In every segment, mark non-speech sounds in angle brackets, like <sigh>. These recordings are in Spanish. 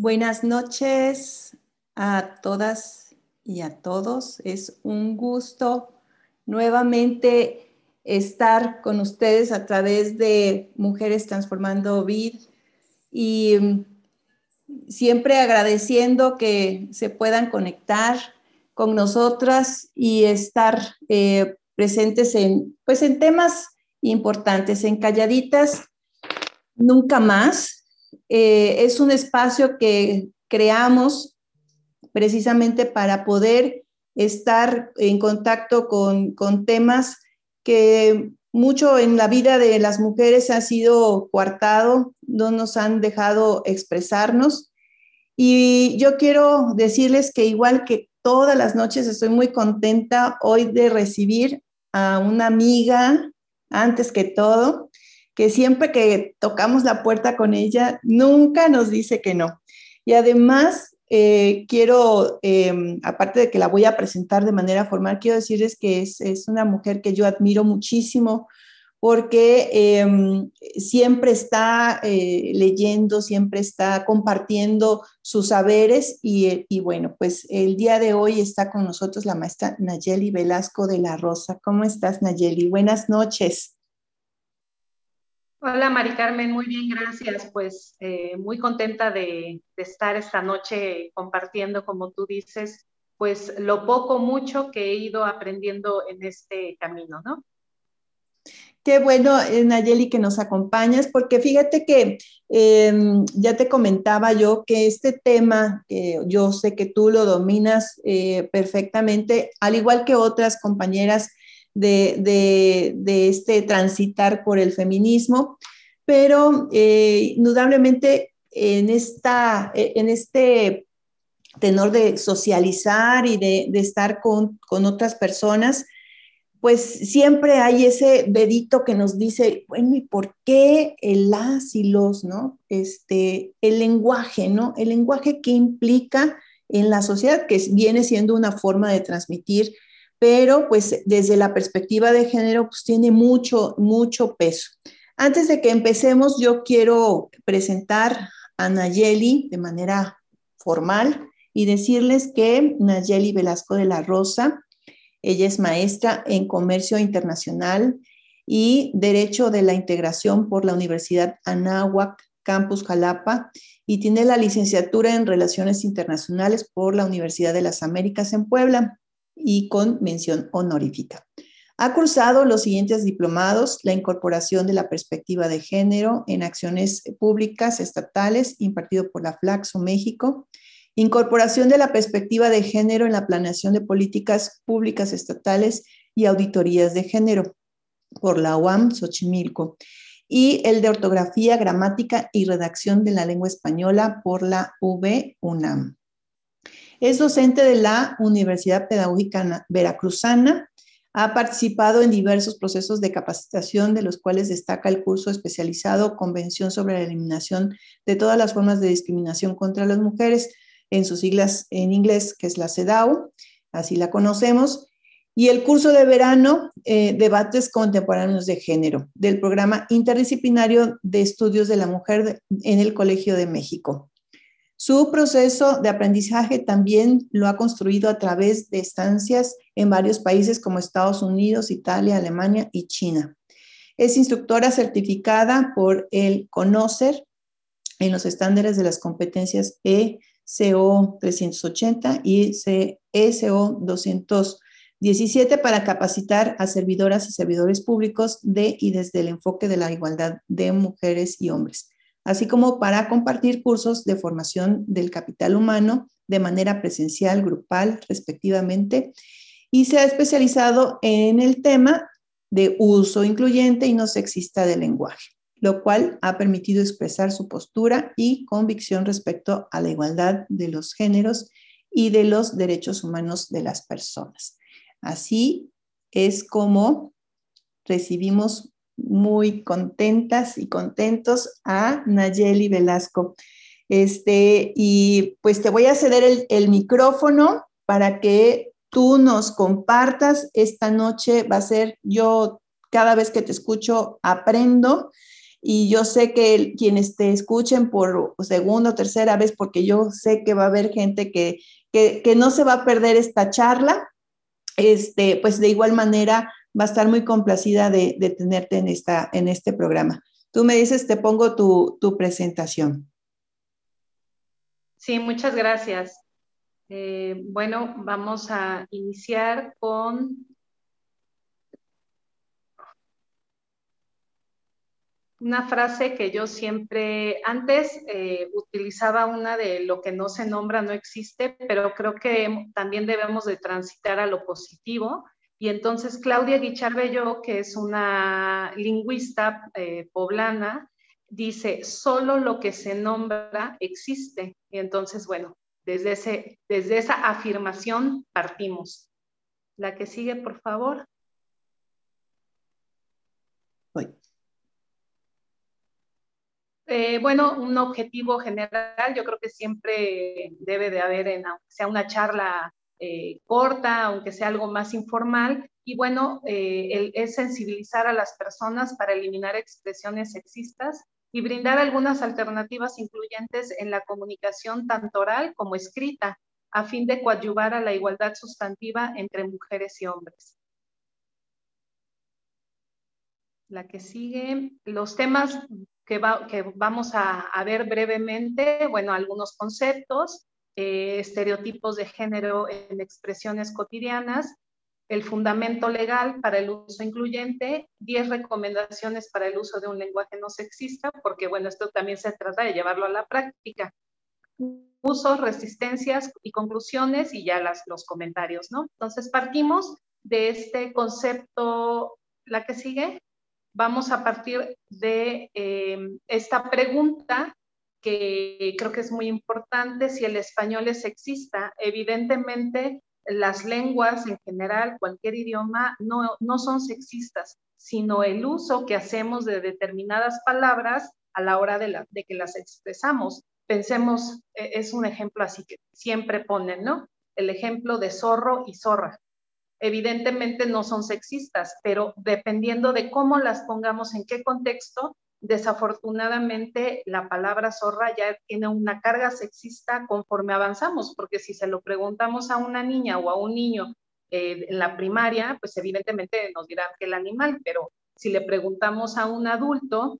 Buenas noches a todas y a todos. Es un gusto nuevamente estar con ustedes a través de Mujeres Transformando Vid y mm, siempre agradeciendo que se puedan conectar con nosotras y estar eh, presentes en, pues, en temas importantes, en calladitas, nunca más, eh, es un espacio que creamos precisamente para poder estar en contacto con, temas que mucho en la vida de las mujeres ha sido coartado, no nos han dejado expresarnos. Y yo quiero decirles que igual que todas las noches estoy muy contenta hoy de recibir a una amiga, antes que todo, que siempre que tocamos la puerta con ella, nunca nos dice que no. Y además, eh, quiero, em, aparte de que la voy a presentar de manera formal, quiero decirles que es, una mujer que yo admiro muchísimo porque em, siempre está eh, leyendo, siempre está compartiendo sus saberes y, y, bueno, pues el día de hoy está con nosotros la maestra Nayeli Velasco de la Rosa. ¿Cómo estás, Nayeli? Buenas noches. Hola Mari Carmen, muy bien, gracias. Pues eh, muy contenta de, estar esta noche compartiendo, como tú dices, pues lo poco, mucho que he ido aprendiendo en este camino, ¿no? Qué bueno, eh, Nayeli, que nos acompañas, porque fíjate que em, ya te comentaba yo que este tema, yo sé que tú lo dominas eh, perfectamente, al igual que otras compañeras de, este transitar por el feminismo, pero eh, indudablemente en, esta, en este tenor de socializar y de, estar con, otras personas, pues siempre hay ese dedito que nos dice, bueno, ¿y por qué el las y los, no? Este, el lenguaje, ¿no? El lenguaje que implica en la sociedad, que viene siendo una forma de transmitir pero pues desde la perspectiva de género pues tiene mucho, mucho peso. Antes de que empecemos, yo quiero presentar a Nayeli de manera formal y decirles que Nayeli Velasco de la Rosa, ella es maestra en Comercio Internacional y Derecho de la Integración por la Universidad Anáhuac, Campus Jalapa, y tiene la licenciatura en Relaciones Internacionales por la Universidad de las Américas en Puebla y con mención honorífica. Ha cursado los siguientes diplomados, la incorporación de la perspectiva de género en acciones públicas estatales impartido por la Flaxo México, incorporación de la perspectiva de género en la planeación de políticas públicas estatales y auditorías de género por la UAM Xochimilco y el de ortografía, gramática y redacción de la lengua española por la V UNAM. Es docente de la Universidad Pedagógica Veracruzana. Ha participado en diversos procesos de capacitación, de los cuales destaca el curso especializado Convención sobre la Eliminación de todas las formas de discriminación contra las mujeres, en sus siglas en inglés, que es la CEDAW, así la conocemos, y el curso de verano, eh, Debates Contemporáneos de Género, del programa interdisciplinario de estudios de la mujer en el Colegio de México. Su proceso de aprendizaje también lo ha construido a través de estancias en varios países como Estados Unidos, Italia, Alemania y China. Es instructora certificada por el CONOCER en los estándares de las competencias ECO 380 y ECO 217 para capacitar a servidoras y servidores públicos de y desde el enfoque de la igualdad de mujeres y hombres así como para compartir cursos de formación del capital humano de manera presencial, grupal, respectivamente, y se ha especializado en el tema de uso incluyente y no sexista del lenguaje, lo cual ha permitido expresar su postura y convicción respecto a la igualdad de los géneros y de los derechos humanos de las personas. Así es como recibimos muy contentas y contentos a Nayeli Velasco. Este, y pues te voy a ceder el, micrófono para que tú nos compartas. Esta noche va a ser yo, cada vez que te escucho, aprendo. Y yo sé que quienes te escuchen por segunda o tercera vez, porque yo sé que va a haber gente que, que, que no se va a perder esta charla, este, pues de igual manera va a estar muy complacida de, tenerte en, esta, en este programa. Tú me dices, te pongo tu, tu presentación. Sí, muchas gracias. Eh, bueno, vamos a iniciar con una frase que yo siempre, antes eh, utilizaba una de lo que no se nombra no existe, pero creo que también debemos de transitar a lo positivo. Y entonces Claudia Guichardello, que es una lingüista eh, poblana, dice, solo lo que se nombra existe. Y entonces, bueno, desde, ese, desde esa afirmación partimos. La que sigue, por favor. Eh, bueno, un objetivo general, yo creo que siempre debe de haber, en, sea una charla eh, corta, aunque sea algo más informal, y bueno, eh, es sensibilizar a las personas para eliminar expresiones sexistas y brindar algunas alternativas incluyentes en la comunicación tanto oral como escrita, a fin de coadyuvar a la igualdad sustantiva entre mujeres y hombres. La que sigue, los temas que, vamos a, ver brevemente, bueno, algunos conceptos, eh, estereotipos de género en expresiones cotidianas, el fundamento legal para el uso incluyente, 10 recomendaciones para el uso de un lenguaje no sexista, porque bueno, esto también se trata de llevarlo a la práctica. Usos, resistencias y conclusiones y ya las, los comentarios, ¿no? Entonces partimos de este concepto, la que sigue, vamos a partir de em, esta pregunta que creo que es muy importante, si el español es sexista. Evidentemente, las lenguas en general, cualquier idioma, no, no son sexistas, sino el uso que hacemos de determinadas palabras a la hora de, la, de que las expresamos. Pensemos, e, es un ejemplo así que siempre ponen, ¿no? El ejemplo de zorro y zorra evidentemente no son sexistas, pero dependiendo de cómo las pongamos, en qué contexto, desafortunadamente la palabra zorra ya tiene una carga sexista conforme avanzamos, porque si se lo preguntamos a una niña o a un niño eh, en la primaria, pues evidentemente nos dirán que el animal, pero si le preguntamos a un adulto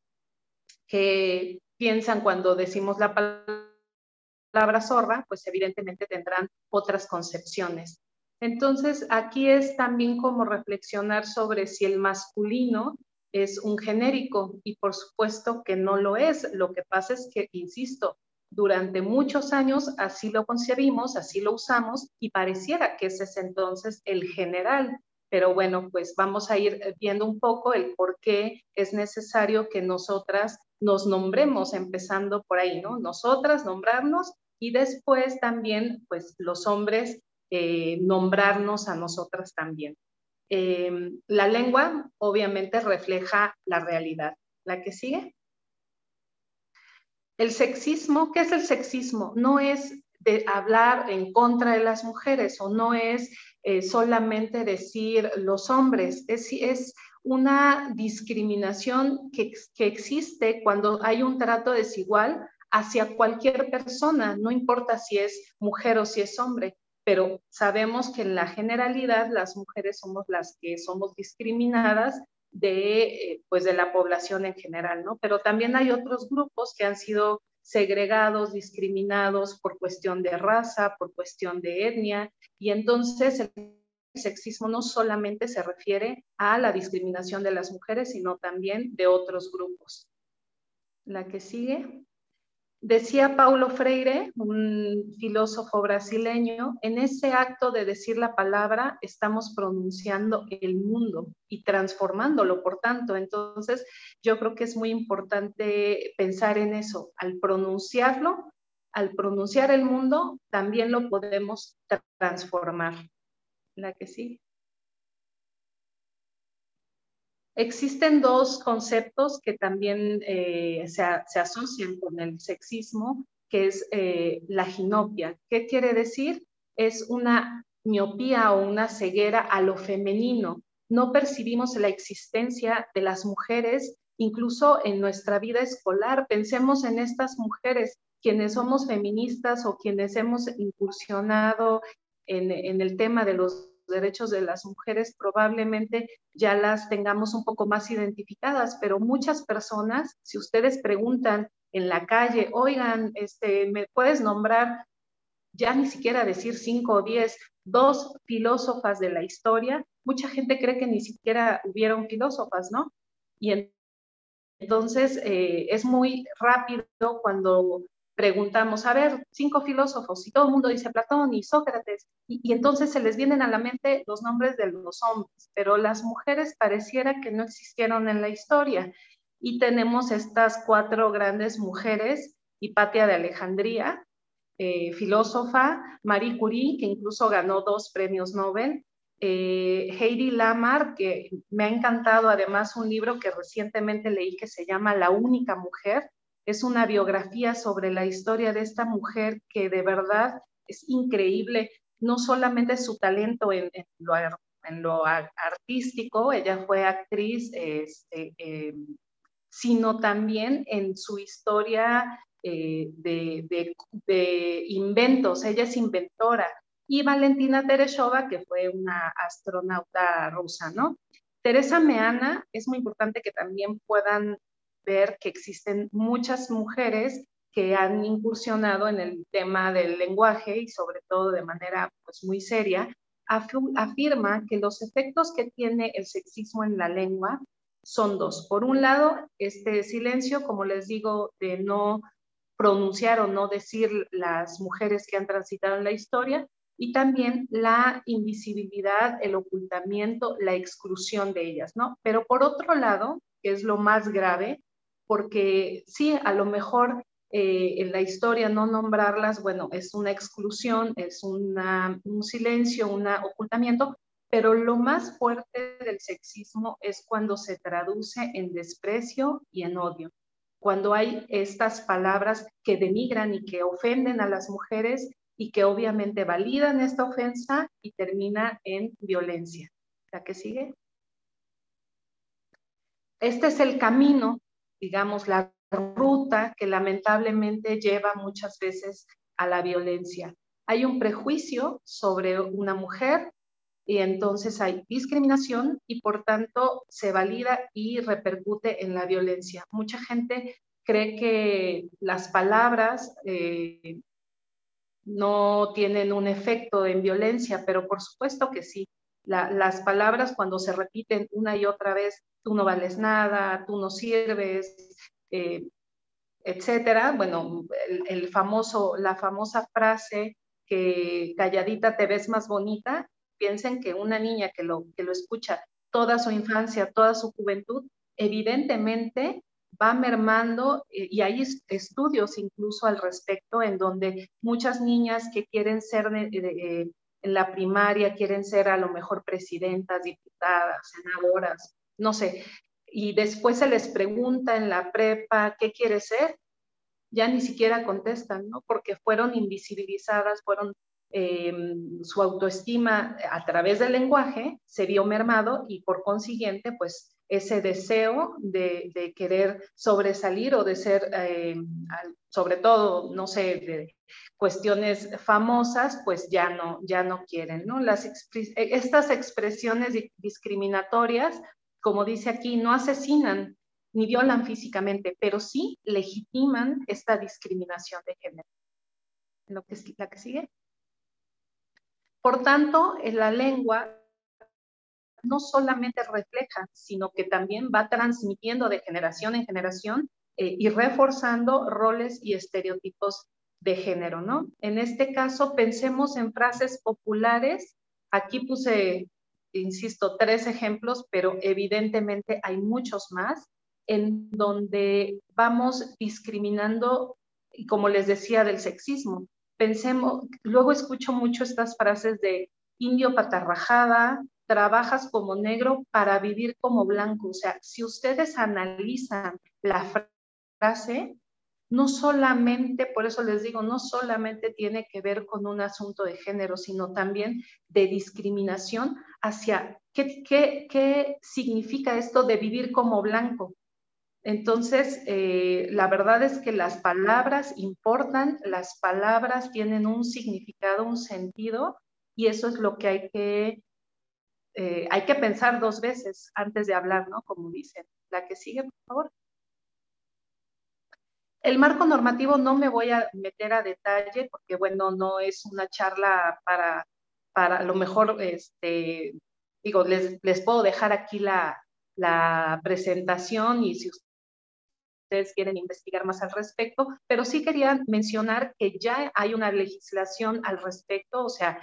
qué piensan cuando decimos la palabra zorra, pues evidentemente tendrán otras concepciones. Entonces, aquí es también como reflexionar sobre si el masculino es un genérico y por supuesto que no lo es. Lo que pasa es que, insisto, durante muchos años así lo concebimos, así lo usamos y pareciera que ese es entonces el general. Pero bueno, pues vamos a ir viendo un poco el por qué es necesario que nosotras nos nombremos, empezando por ahí, ¿no? Nosotras nombrarnos y después también, pues los hombres eh, nombrarnos a nosotras también. Eh, la lengua obviamente refleja la realidad. ¿La que sigue? El sexismo, ¿qué es el sexismo? No es de hablar en contra de las mujeres o no es eh, solamente decir los hombres, es, es una discriminación que existe cuando hay un trato desigual hacia cualquier persona, no importa si es mujer o si es hombre pero sabemos que en la generalidad las mujeres somos las que somos discriminadas de, eh, pues de la población en general, ¿no? Pero también hay otros grupos que han sido segregados, discriminados por cuestión de raza, por cuestión de etnia, y entonces el sexismo no solamente se refiere a la discriminación de las mujeres, sino también de otros grupos. La que sigue. Decía Paulo Freire, un filósofo brasileño, en ese acto de decir la palabra estamos pronunciando el mundo y transformándolo, por tanto. Entonces, yo creo que es muy importante pensar en eso. Al pronunciarlo, al pronunciar el mundo, también lo podemos transformar. La que sí. Existen dos conceptos que también eh, se, asocian con el sexismo, que es eh, la ginopia. ¿Qué quiere decir? Es una miopía o una ceguera a lo femenino. No percibimos la existencia de las mujeres, incluso en nuestra vida escolar. Pensemos en estas mujeres, quienes somos feministas o quienes hemos incursionado en, en el tema de los derechos de las mujeres probablemente ya las tengamos un poco más identificadas, pero muchas personas, si ustedes preguntan en la calle, oigan, este, ¿me puedes nombrar ya ni siquiera decir cinco o diez, dos filósofas de la historia? Mucha gente cree que ni siquiera hubieron filósofas, ¿no? Y entonces eh, es muy rápido cuando preguntamos, a ver, cinco filósofos, y todo el mundo dice Platón y Sócrates, y, entonces se les vienen a la mente los nombres de los hombres, pero las mujeres pareciera que no existieron en la historia. Y tenemos estas cuatro grandes mujeres, Hipatia de Alejandría, eh, filósofa, Marie Curie, que incluso ganó dos premios Nobel, eh, Heidi Lamar, que me ha encantado además un libro que recientemente leí que se llama La única mujer. Es una biografía sobre la historia de esta mujer que de verdad es increíble, no solamente su talento en, lo, artístico, ella fue actriz, este, eh, sino también en su historia eh, de, inventos. Ella es inventora. Y Valentina Tereshova, que fue una astronauta rusa, ¿no? Teresa Meana, es muy importante que también puedan ver que existen muchas mujeres que han incursionado en el tema del lenguaje y sobre todo de manera pues, muy seria, afirma que los efectos que tiene el sexismo en la lengua son dos. Por un lado, este silencio, como les digo, de no pronunciar o no decir las mujeres que han transitado en la historia, y también la invisibilidad, el ocultamiento, la exclusión de ellas, ¿no? Pero por otro lado, que es lo más grave, porque sí, a lo mejor eh, en la historia no nombrarlas, bueno, es una exclusión, es un silencio, un ocultamiento, pero lo más fuerte del sexismo es cuando se traduce en desprecio y en odio. Cuando hay estas palabras que denigran y que ofenden a las mujeres y que obviamente validan esta ofensa y termina en violencia. ¿La que sigue? Este es el camino, digamos, la ruta que lamentablemente lleva muchas veces a la violencia. Hay un prejuicio sobre una mujer y entonces hay discriminación y por tanto se valida y repercute en la violencia. Mucha gente cree que las palabras eh, no tienen un efecto en violencia, pero por supuesto que sí. Las palabras cuando se repiten una y otra vez, tú no vales nada, tú no sirves, eh, etcétera. Bueno, el famoso, la famosa frase que calladita te ves más bonita, piensen que una niña que lo, que lo escucha toda su infancia, toda su juventud, evidentemente va mermando eh, y hay estudios incluso al respecto en donde muchas niñas que quieren ser en la primaria, quieren ser a lo mejor presidentas, diputadas, senadoras, no sé, y después se les pregunta en la prepa qué quiere ser, ya ni siquiera contestan, ¿no? Porque fueron invisibilizadas, fueron eh, su autoestima a través del lenguaje se vio mermado y por consiguiente, pues ese deseo de, querer sobresalir o de ser, eh, sobre todo, no sé, de cuestiones famosas, pues ya no, ya no quieren, ¿no? Las, estas expresiones discriminatorias, como dice aquí, no asesinan ni violan físicamente, pero sí legitiman esta discriminación de género. Lo que, la que sigue. Por tanto, la lengua no solamente refleja, sino que también va transmitiendo de generación en generación eh, y reforzando roles y estereotipos de género, ¿no? En este caso, pensemos en frases populares. Aquí puse, insisto, tres ejemplos, pero evidentemente hay muchos más en donde vamos discriminando y como les decía, del sexismo. Pensemos, luego escucho mucho estas frases de indio patarrajada, trabajas como negro para vivir como blanco. O sea, si ustedes analizan la frase, no solamente, por eso les digo, no solamente tiene que ver con un asunto de género, sino también de discriminación hacia qué, qué, significa esto de vivir como blanco. Entonces, eh, la verdad es que las palabras importan, las palabras tienen un significado, un sentido, y eso es lo que hay que, eh, hay que pensar dos veces antes de hablar, ¿no? Como dicen. La que sigue, por favor. El marco normativo no me voy a meter a detalle porque, bueno, no es una charla para, para lo mejor, este, digo, les, les puedo dejar aquí la, la presentación y si ustedes quieren investigar más al respecto, pero sí quería mencionar que ya hay una legislación al respecto, o sea,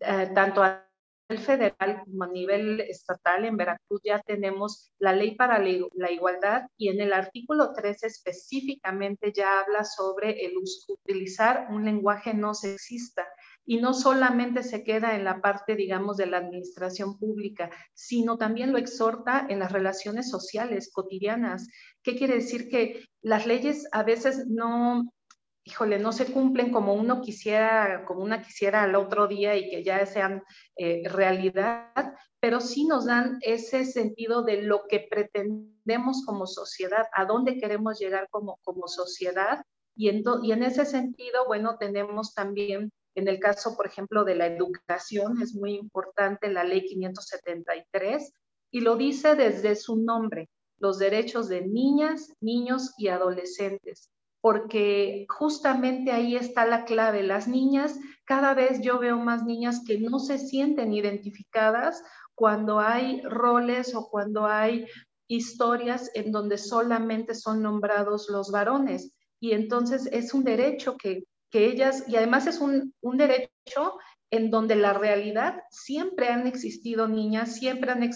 eh, tanto a federal como a nivel estatal, en Veracruz ya tenemos la ley para la igualdad y en el artículo 3 específicamente ya habla sobre el utilizar un lenguaje no sexista y no solamente se queda en la parte, digamos, de la administración pública, sino también lo exhorta en las relaciones sociales cotidianas. ¿Qué quiere decir? Que las leyes a veces no, híjole, no se cumplen como uno quisiera, como una quisiera al otro día y que ya sean eh, realidad, pero sí nos dan ese sentido de lo que pretendemos como sociedad, a dónde queremos llegar como, como sociedad. Y en, y en ese sentido, bueno, tenemos también, en el caso, por ejemplo, de la educación, es muy importante la ley 573, y lo dice desde su nombre, los derechos de niñas, niños y adolescentes porque justamente ahí está la clave. Las niñas, cada vez yo veo más niñas que no se sienten identificadas cuando hay roles o cuando hay historias en donde solamente son nombrados los varones. Y entonces es un derecho que, ellas, y además es un, un derecho en donde la realidad siempre han existido niñas, siempre han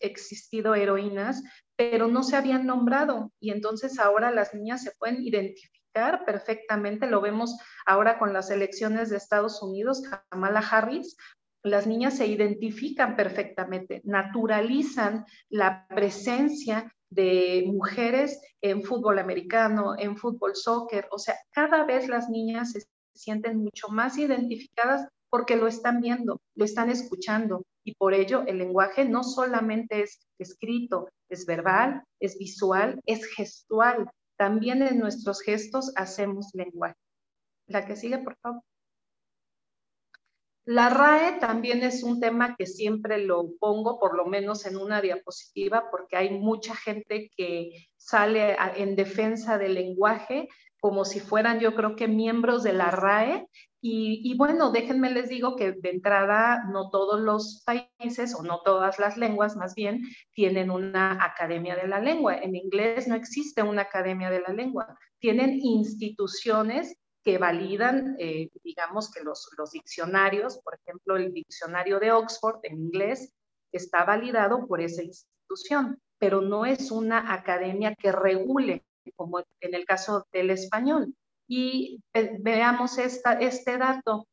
existido heroínas, pero no se habían nombrado. Y entonces ahora las niñas se pueden identificar perfectamente, lo vemos ahora con las elecciones de Estados Unidos, Kamala Harris, las niñas se identifican perfectamente, naturalizan la presencia de mujeres en fútbol americano, en fútbol soccer, o sea, cada vez las niñas se sienten mucho más identificadas porque lo están viendo, lo están escuchando y por ello el lenguaje no solamente es escrito, es verbal, es visual, es gestual. También en nuestros gestos hacemos lenguaje. La que sigue, por favor. La RAE también es un tema que siempre lo pongo, por lo menos en una diapositiva, porque hay mucha gente que sale en defensa del lenguaje como si fueran, yo creo que miembros de la RAE y, bueno, déjenme les digo que de entrada no todos los países o no todas las lenguas más bien tienen una academia de la lengua. En inglés no existe una academia de la lengua. Tienen instituciones que validan, eh, digamos que los, los diccionarios, por ejemplo, el diccionario de Oxford en inglés está validado por esa institución, pero no es una academia que regule, como en el caso del español. Y eh, veamos esta, este dato.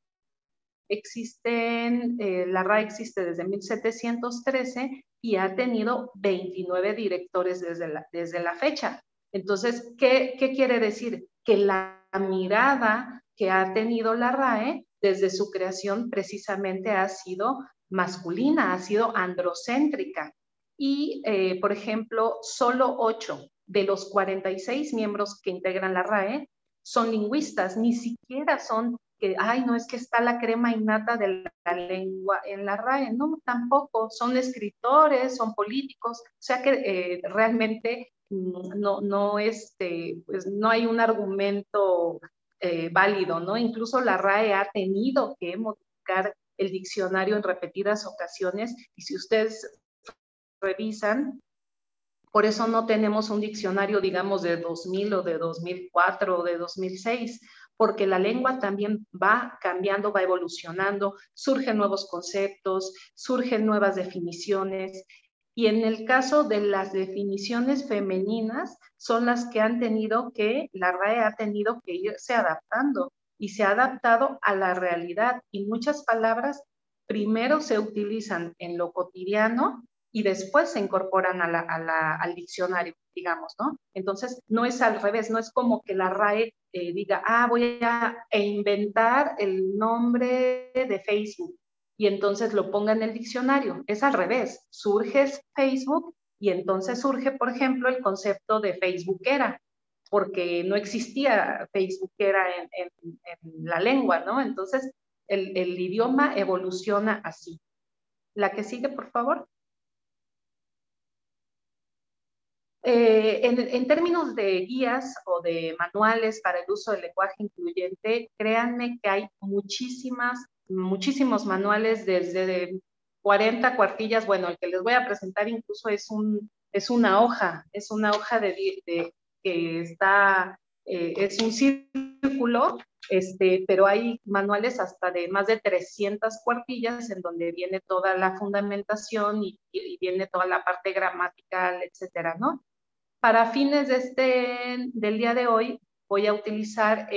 Existen, eh, la RAE existe desde 1713 y ha tenido 29 directores desde la, desde la fecha. Entonces, ¿qué, ¿qué quiere decir? Que la mirada que ha tenido la RAE desde su creación precisamente ha sido masculina, ha sido androcéntrica. Y, eh, por ejemplo, solo 8 de los 46 miembros que integran la RAE son lingüistas, ni siquiera son que, ay, no es que está la crema innata de la lengua en la RAE, no, tampoco, son escritores, son políticos, o sea que eh, realmente no, no, este, pues no hay un argumento eh, válido, ¿no? Incluso la RAE ha tenido que modificar el diccionario en repetidas ocasiones y si ustedes revisan, por eso no tenemos un diccionario, digamos, de 2000 o de 2004 o de 2006, porque la lengua también va cambiando, va evolucionando, surgen nuevos conceptos, surgen nuevas definiciones. Y en el caso de las definiciones femeninas, son las que han tenido que, la RAE ha tenido que irse adaptando y se ha adaptado a la realidad. Y muchas palabras primero se utilizan en lo cotidiano y después se incorporan al diccionario, digamos, ¿no? Entonces, no es al revés, no es como que la RAE eh, diga, ah, voy a inventar el nombre de Facebook y entonces lo ponga en el diccionario. Es al revés, surge Facebook y entonces surge, por ejemplo, el concepto de Facebookera, porque no existía Facebookera en, en, la lengua, ¿no? Entonces, el, el idioma evoluciona así. La que sigue, por favor. Eh, en, términos de guías o de manuales para el uso del lenguaje incluyente, créanme que hay muchísimas muchísimos manuales desde 40 cuartillas. Bueno, el que les voy a presentar incluso es, un, es una hoja, es una hoja de, que está, eh, es un círculo, este, pero hay manuales hasta de más de 300 cuartillas en donde viene toda la fundamentación y, y viene toda la parte gramatical, etcétera, ¿no? Para fines de este, del día de hoy, voy a utilizar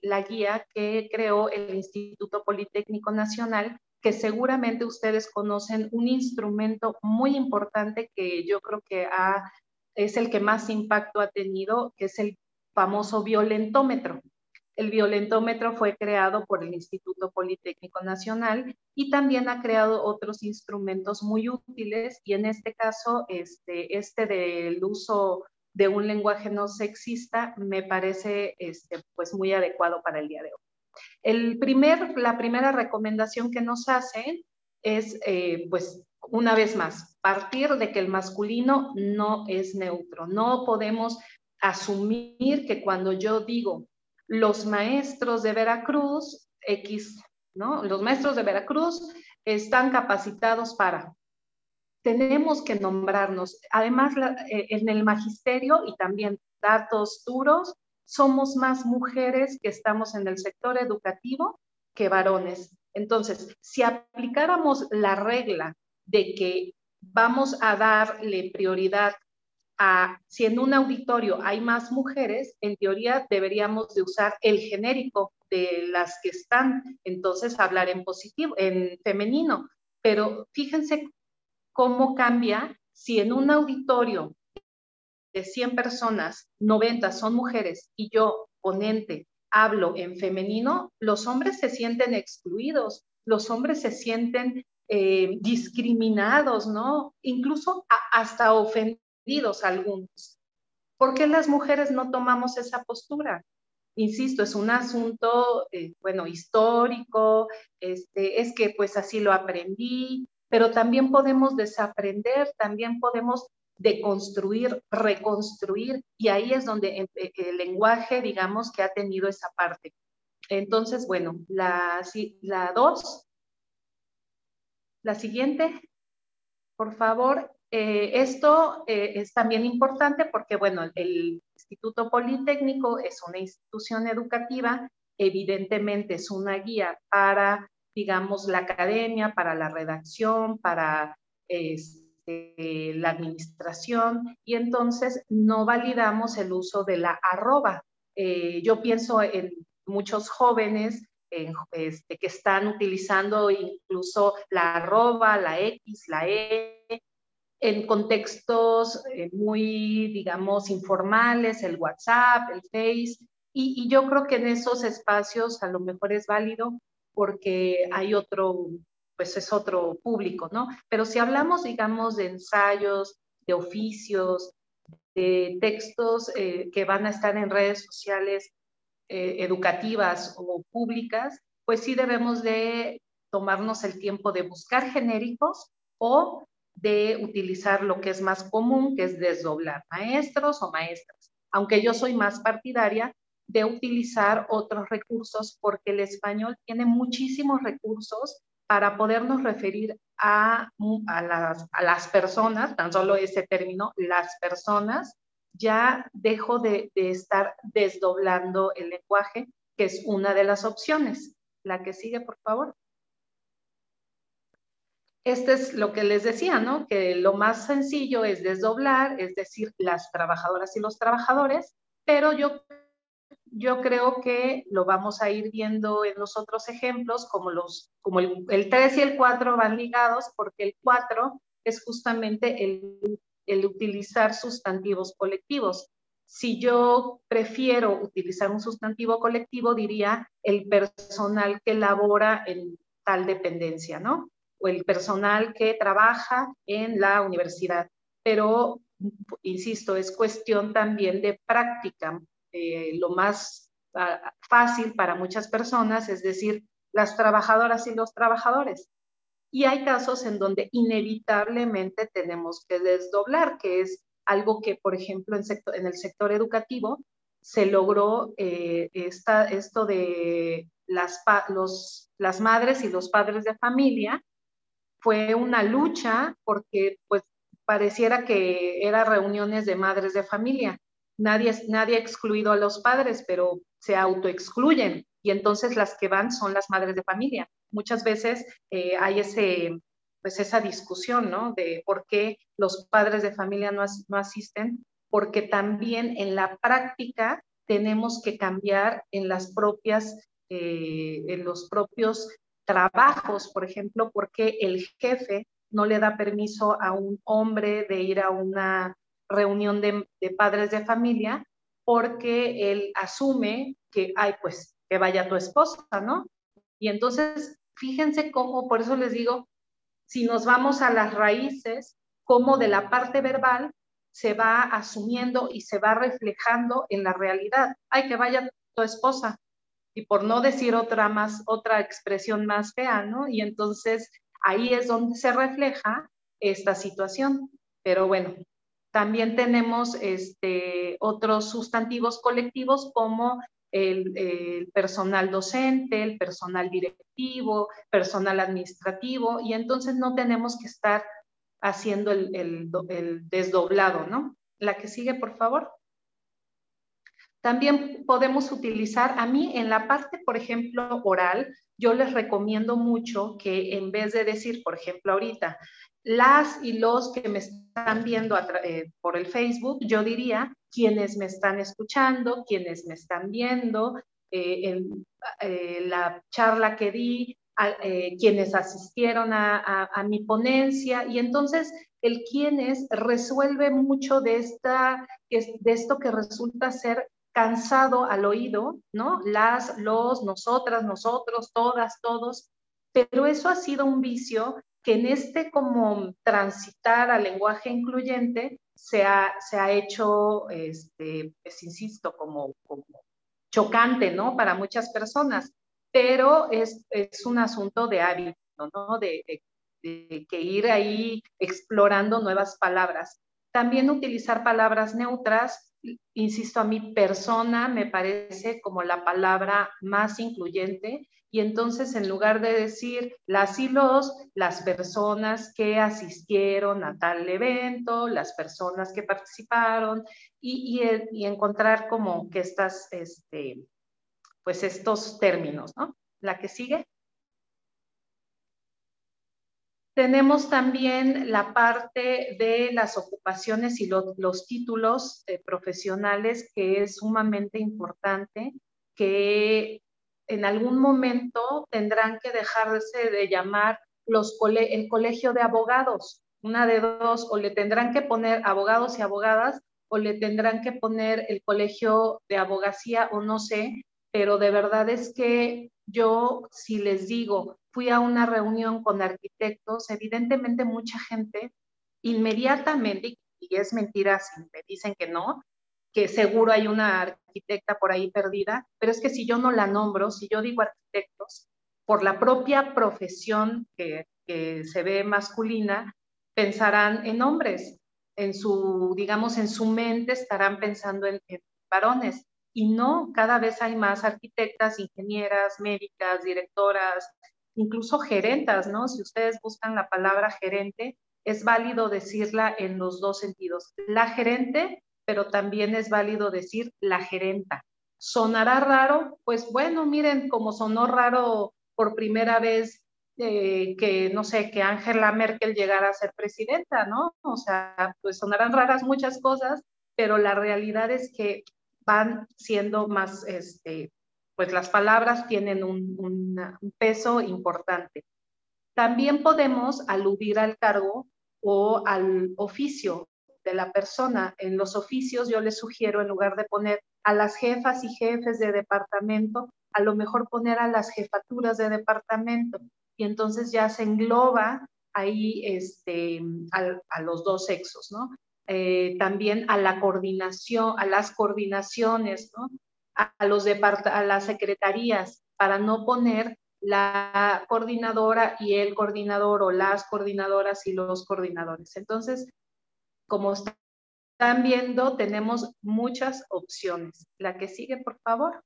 la guía que creó el Instituto Politécnico Nacional, que seguramente ustedes conocen, un instrumento muy importante que yo creo que es el que más impacto ha tenido, que es el famoso violentómetro. El violentómetro fue creado por el Instituto Politécnico Nacional y también ha creado otros instrumentos muy útiles y en este caso este, este del uso de un lenguaje no sexista me parece este, pues muy adecuado para el día de hoy. El primer, la primera recomendación que nos hacen es, eh, pues, una vez más, partir de que el masculino no es neutro. No podemos asumir que cuando yo digo los maestros de Veracruz, X, ¿no? Los maestros de Veracruz están capacitados para tenemos que nombrarnos. Además, eh, en el magisterio y también datos duros, somos más mujeres que estamos en el sector educativo que varones. Entonces, si aplicáramos la regla de que vamos a darle prioridad a, si en un auditorio hay más mujeres, en teoría deberíamos de usar el genérico de las que están, entonces hablar en positivo, en femenino. Pero fíjense cómo cambia si en un auditorio de 100 personas, 90 son mujeres y yo, ponente, hablo en femenino, los hombres se sienten excluidos, los hombres se sienten eh, discriminados, ¿no? Incluso hasta ofendidos algunos. ¿Por qué las mujeres no tomamos esa postura? Insisto, es un asunto, eh, bueno, histórico, este, es que pues así lo aprendí, pero también podemos desaprender, también podemos deconstruir, reconstruir, y ahí es donde el lenguaje, digamos, que ha tenido esa parte. Entonces, bueno, la, la dos, la siguiente, por favor. Eh, esto eh, es también importante porque, bueno, el Instituto Politécnico es una institución educativa, evidentemente es una guía para digamos, la academia, para la redacción, para este, la administración, y entonces no validamos el uso de la arroba. Eh, yo pienso en muchos jóvenes este, que están utilizando incluso la arroba, la X, la E, en contextos eh, muy, digamos, informales, el WhatsApp, el Face, y, y, yo creo que en esos espacios a lo mejor es válido, porque hay otro, pues es otro público, ¿no? Pero si hablamos, digamos, de ensayos, de oficios, de textos eh, que van a estar en redes sociales eh, educativas o públicas, pues sí debemos de tomarnos el tiempo de buscar genéricos o de utilizar lo que es más común, que es desdoblar maestros o maestras. Aunque yo soy más partidaria de utilizar otros recursos porque el español tiene muchísimos recursos para podernos referir a, a, las, personas, tan solo ese término, las personas, ya dejo de, de estar desdoblando el lenguaje, que es una de las opciones. La que sigue, por favor. este es lo que les decía, ¿no? Que lo más sencillo es desdoblar, es decir, las trabajadoras y los trabajadores, pero yo, yo creo que lo vamos a ir viendo en los otros ejemplos, como, los, como el, el 3 y el 4 van ligados, porque el 4 es justamente el, el utilizar sustantivos colectivos. Si yo prefiero utilizar un sustantivo colectivo, diría el personal que labora en tal dependencia, ¿no? O el personal que trabaja en la universidad. Pero, insisto, es cuestión también de práctica. Eh, lo más ah, fácil para muchas personas es decir, las trabajadoras y los trabajadores. Y hay casos en donde inevitablemente tenemos que desdoblar, que es algo que, por ejemplo, en, el sector educativo se logró eh, esto de las, las madres y los padres de familia. Fue una lucha porque pues pareciera que era reuniones de madres de familia. Nadie, nadie ha excluido a los padres, pero se autoexcluyen. Y entonces las que van son las madres de familia. Muchas veces eh, hay ese, pues esa discusión, ¿no? De por qué los padres de familia no, no asisten, porque también en la práctica tenemos que cambiar en las propias, eh, en los propios trabajos, por ejemplo, porque el jefe no le da permiso a un hombre de ir a una reunión de, padres de familia porque él asume que, ay, pues que vaya tu esposa, ¿no? Y entonces fíjense cómo, por eso les digo, si nos vamos a las raíces, cómo de la parte verbal se va asumiendo y se va reflejando en la realidad. Ay, que vaya tu esposa. Y por no decir otra más, otra expresión más fea, ¿no? Y entonces ahí es donde se refleja esta situación. Pero bueno, también tenemos este, otros sustantivos colectivos como el, personal docente, el personal directivo, personal administrativo, y entonces no tenemos que estar haciendo el, el, desdoblado, ¿no? La que sigue, por favor. También podemos utilizar, a mí en la parte, por ejemplo, oral, yo les recomiendo mucho que en vez de decir, por ejemplo, ahorita, las y los que me están viendo eh, por el Facebook, yo diría quienes me están escuchando, quienes me están viendo, eh, en, eh, la charla que di, quienes asistieron a, mi ponencia, y entonces el quienes resuelve mucho de, esta, de esto que resulta ser cansado al oído, ¿no? Las, los, nosotras, nosotros, todas, todos, pero eso ha sido un vicio que en este como transitar al lenguaje incluyente se ha, se ha hecho, este, pues insisto, como, chocante, ¿no? Para muchas personas, pero es, es un asunto de hábito, ¿no? De, de, que ir ahí explorando nuevas palabras. También utilizar palabras neutras, insisto, a mi persona me parece como la palabra más incluyente y entonces en lugar de decir las y los, las personas que asistieron a tal evento, las personas que participaron y, y, encontrar como que estas, este, pues estos términos, ¿no? La que sigue. Tenemos también la parte de las ocupaciones y los títulos eh, profesionales, que es sumamente importante, que en algún momento tendrán que dejarse de llamar los el colegio de abogados, una de dos, o le tendrán que poner abogados y abogadas, o le tendrán que poner el colegio de abogacía, o no sé, pero de verdad es que yo, si les digo, fui a una reunión con arquitectos, evidentemente mucha gente inmediatamente, y es mentira si me dicen que no, que seguro hay una arquitecta por ahí perdida, pero es que si yo no la nombro, si yo digo arquitectos, por la propia profesión que, se ve masculina, pensarán en hombres, en su, digamos, en su mente estarán pensando en, en varones. Y no, cada vez hay más arquitectas, ingenieras, médicas, directoras, incluso gerentas, ¿no? Si ustedes buscan la palabra gerente, es válido decirla en los dos sentidos. La gerente pero también es válido decir la gerenta. ¿Sonará raro? Pues bueno, miren, como sonó raro por primera vez eh, que, no sé, que Angela Merkel llegara a ser presidenta, ¿no? O sea, pues sonarán raras muchas cosas, pero la realidad es que van siendo más, este, pues las palabras tienen un, un peso importante. También podemos aludir al cargo o al oficio de la persona. En los oficios yo les sugiero, en lugar de poner a las jefas y jefes de departamento, a lo mejor poner a las jefaturas de departamento. Y entonces ya se engloba ahí este, a, los dos sexos, ¿no? Eh, también a la coordinación, a las coordinaciones, ¿no? A, los a las secretarías, para no poner la coordinadora y el coordinador o las coordinadoras y los coordinadores. Entonces, como están viendo, tenemos muchas opciones. La que sigue, por favor.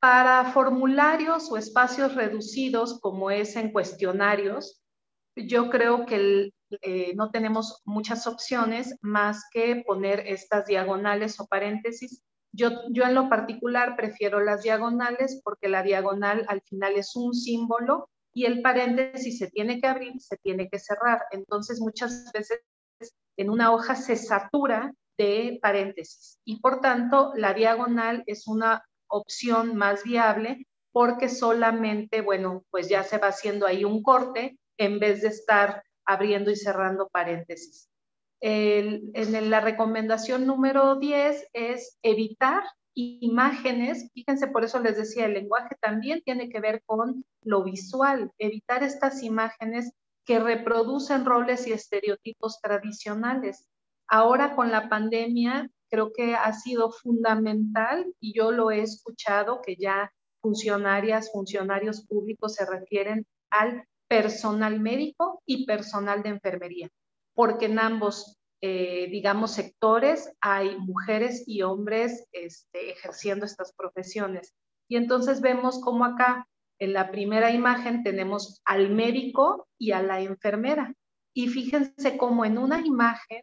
Para formularios o espacios reducidos, como es en cuestionarios, yo creo que eh, no tenemos muchas opciones más que poner estas diagonales o paréntesis. Yo, yo en lo particular prefiero las diagonales porque la diagonal al final es un símbolo y el paréntesis se tiene que abrir, se tiene que cerrar. Entonces muchas veces en una hoja se satura de paréntesis y por tanto la diagonal es una opción más viable porque solamente, bueno, pues ya se va haciendo ahí un corte en vez de estar abriendo y cerrando paréntesis. en la recomendación número 10 es evitar imágenes, fíjense, por eso les decía, el lenguaje también tiene que ver con lo visual, evitar estas imágenes que reproducen roles y estereotipos tradicionales. Ahora con la pandemia creo que ha sido fundamental y yo lo he escuchado que ya funcionarias, funcionarios públicos se refieren al personal médico y personal de enfermería, porque en ambos eh, digamos, sectores hay mujeres y hombres este, ejerciendo estas profesiones. Y entonces vemos como acá en la primera imagen tenemos al médico y a la enfermera. Y fíjense cómo en una imagen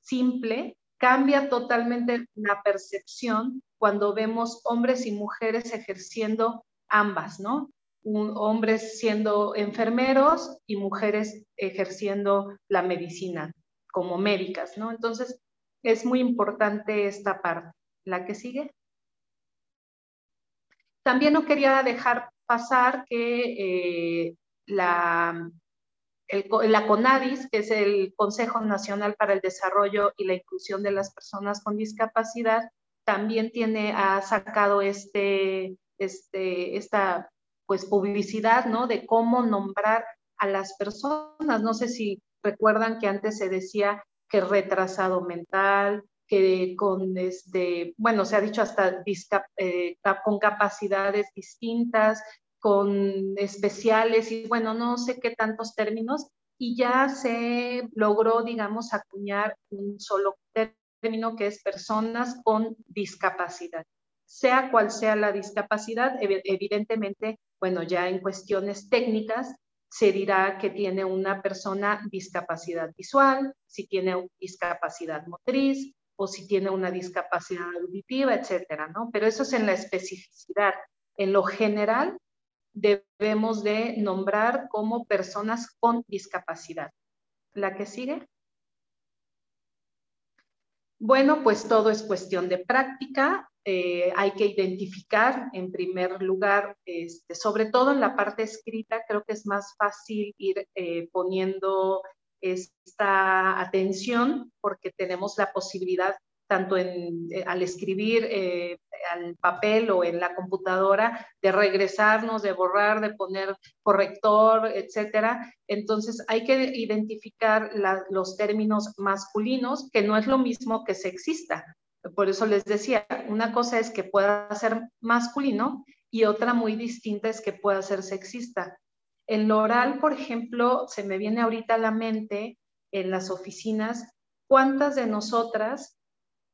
simple cambia totalmente la percepción cuando vemos hombres y mujeres ejerciendo ambas, ¿no? hombres siendo enfermeros y mujeres ejerciendo la medicina como médicas, ¿no? Entonces, es muy importante esta parte. La que sigue. También no quería dejar pasar que eh, la, la CONADIS, que es el Consejo Nacional para el Desarrollo y la Inclusión de las Personas con Discapacidad, también tiene, ha sacado este, este, esta pues, publicidad, ¿no? De cómo nombrar a las personas. No sé si Recuerdan que antes se decía que retrasado mental, que con este, bueno, se ha dicho hasta eh, con capacidades distintas, con especiales y bueno, no sé qué tantos términos, y ya se logró, digamos, acuñar un solo término que es personas con discapacidad. Sea cual sea la discapacidad, evidentemente, bueno, ya en cuestiones técnicas, se dirá que tiene una persona discapacidad visual, si tiene discapacidad motriz o si tiene una discapacidad auditiva, etcétera, ¿no? Pero eso es en la especificidad. En lo general, debemos de nombrar como personas con discapacidad. ¿La que sigue? Bueno, pues todo es cuestión de práctica. Eh, hay que identificar en primer lugar, este, sobre todo en la parte escrita, creo que es más fácil ir eh, poniendo esta atención porque tenemos la posibilidad tanto en, eh, al escribir al papel o en la computadora, de regresarnos, de borrar, de poner corrector, etcétera. Entonces hay que identificar los términos masculinos, que no es lo mismo que sexista. Por eso les decía, una cosa es que pueda ser masculino y otra muy distinta es que pueda ser sexista. En lo oral, por ejemplo, se me viene ahorita a la mente en las oficinas, ¿cuántas de nosotras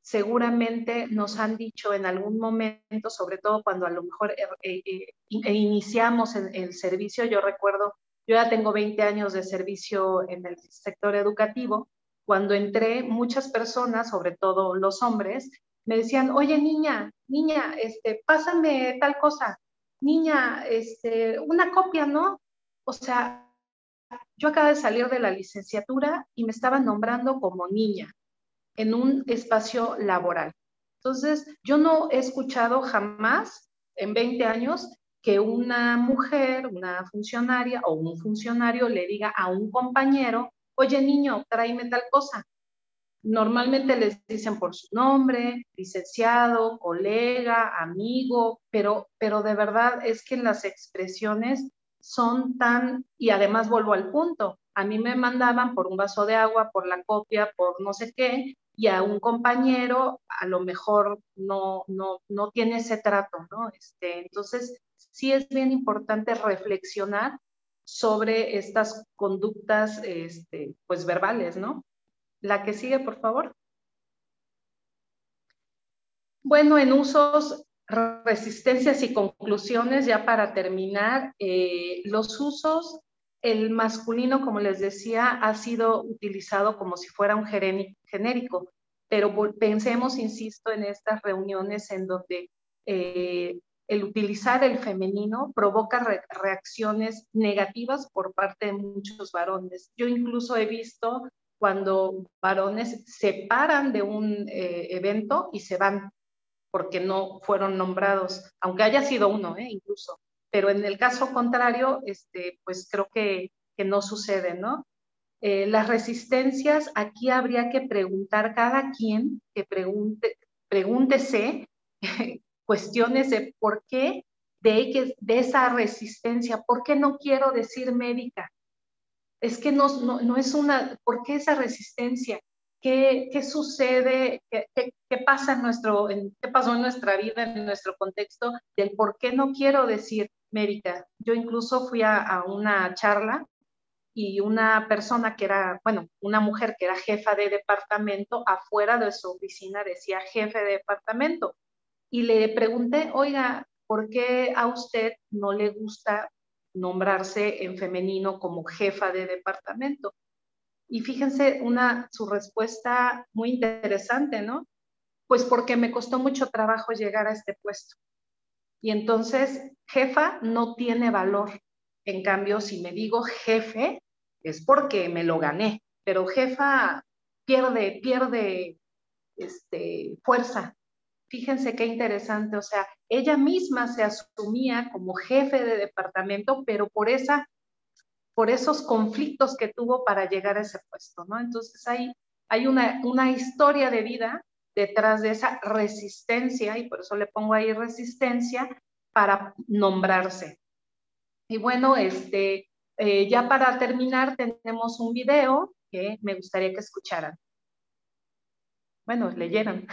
seguramente nos han dicho en algún momento, sobre todo cuando a lo mejor eh, eh, eh, iniciamos el, el servicio, yo recuerdo, yo ya tengo 20 años de servicio en el sector educativo, cuando entré, muchas personas, sobre todo los hombres, me decían, oye niña, niña, este, pásame tal cosa. niña, este, una copia, ¿no? O sea, yo acabo de salir de la licenciatura y me estaban nombrando como niña en un espacio laboral. Entonces, yo no he escuchado jamás en 20 años que una mujer, una funcionaria o un funcionario le diga a un compañero, oye niño, tráeme tal cosa. Normalmente les dicen por su nombre, licenciado, colega, amigo, pero, pero de verdad es que las expresiones son tan, y además vuelvo al punto, a mí me mandaban por un vaso de agua, por la copia, por no sé qué, y a un compañero a lo mejor no, no, no tiene ese trato, ¿no? Este, entonces, sí es bien importante reflexionar sobre estas conductas, este, pues verbales, ¿no? La que sigue, por favor. Bueno, en usos, resistencias y conclusiones, ya para terminar, eh, los usos, el masculino, como les decía, ha sido utilizado como si fuera un genérico, pero pensemos, insisto, en estas reuniones en donde eh, el utilizar el femenino provoca reacciones negativas por parte de muchos varones. Yo incluso he visto cuando varones se paran de un eh, evento y se van porque no fueron nombrados, aunque haya sido uno, ¿eh? incluso. Pero en el caso contrario, este, pues creo que, que no sucede, ¿no? Eh, las resistencias, aquí habría que preguntar cada quien que pregunte, pregúntese cuestiones de por qué de, de esa resistencia, por qué no quiero decir médica, es que no, no, es una, ¿por qué esa resistencia? ¿Qué, qué sucede? ¿Qué, ¿Qué, pasa en nuestro, en, qué pasó en nuestra vida, en nuestro contexto del por qué no quiero decir médica? Yo incluso fui a, a una charla y una persona que era, bueno, una mujer que era jefa de departamento, afuera de su oficina decía jefe de departamento. Y le pregunté, oiga, ¿por qué a usted no le gusta nombrarse en femenino como jefa de departamento. Y fíjense una, su respuesta muy interesante, ¿no? Pues porque me costó mucho trabajo llegar a este puesto. Y entonces, jefa no tiene valor. En cambio, si me digo jefe, es porque me lo gané. Pero jefa pierde, pierde este, fuerza. Fíjense qué interesante, o sea, ella misma se asumía como jefe de departamento, pero por esa por esos conflictos que tuvo para llegar a ese puesto, ¿no? Entonces hay, hay una, una historia de vida detrás de esa resistencia, y por eso le pongo ahí resistencia, para nombrarse. Y bueno, este, eh, ya para terminar tenemos un video que me gustaría que escucharan. Bueno, leyeran.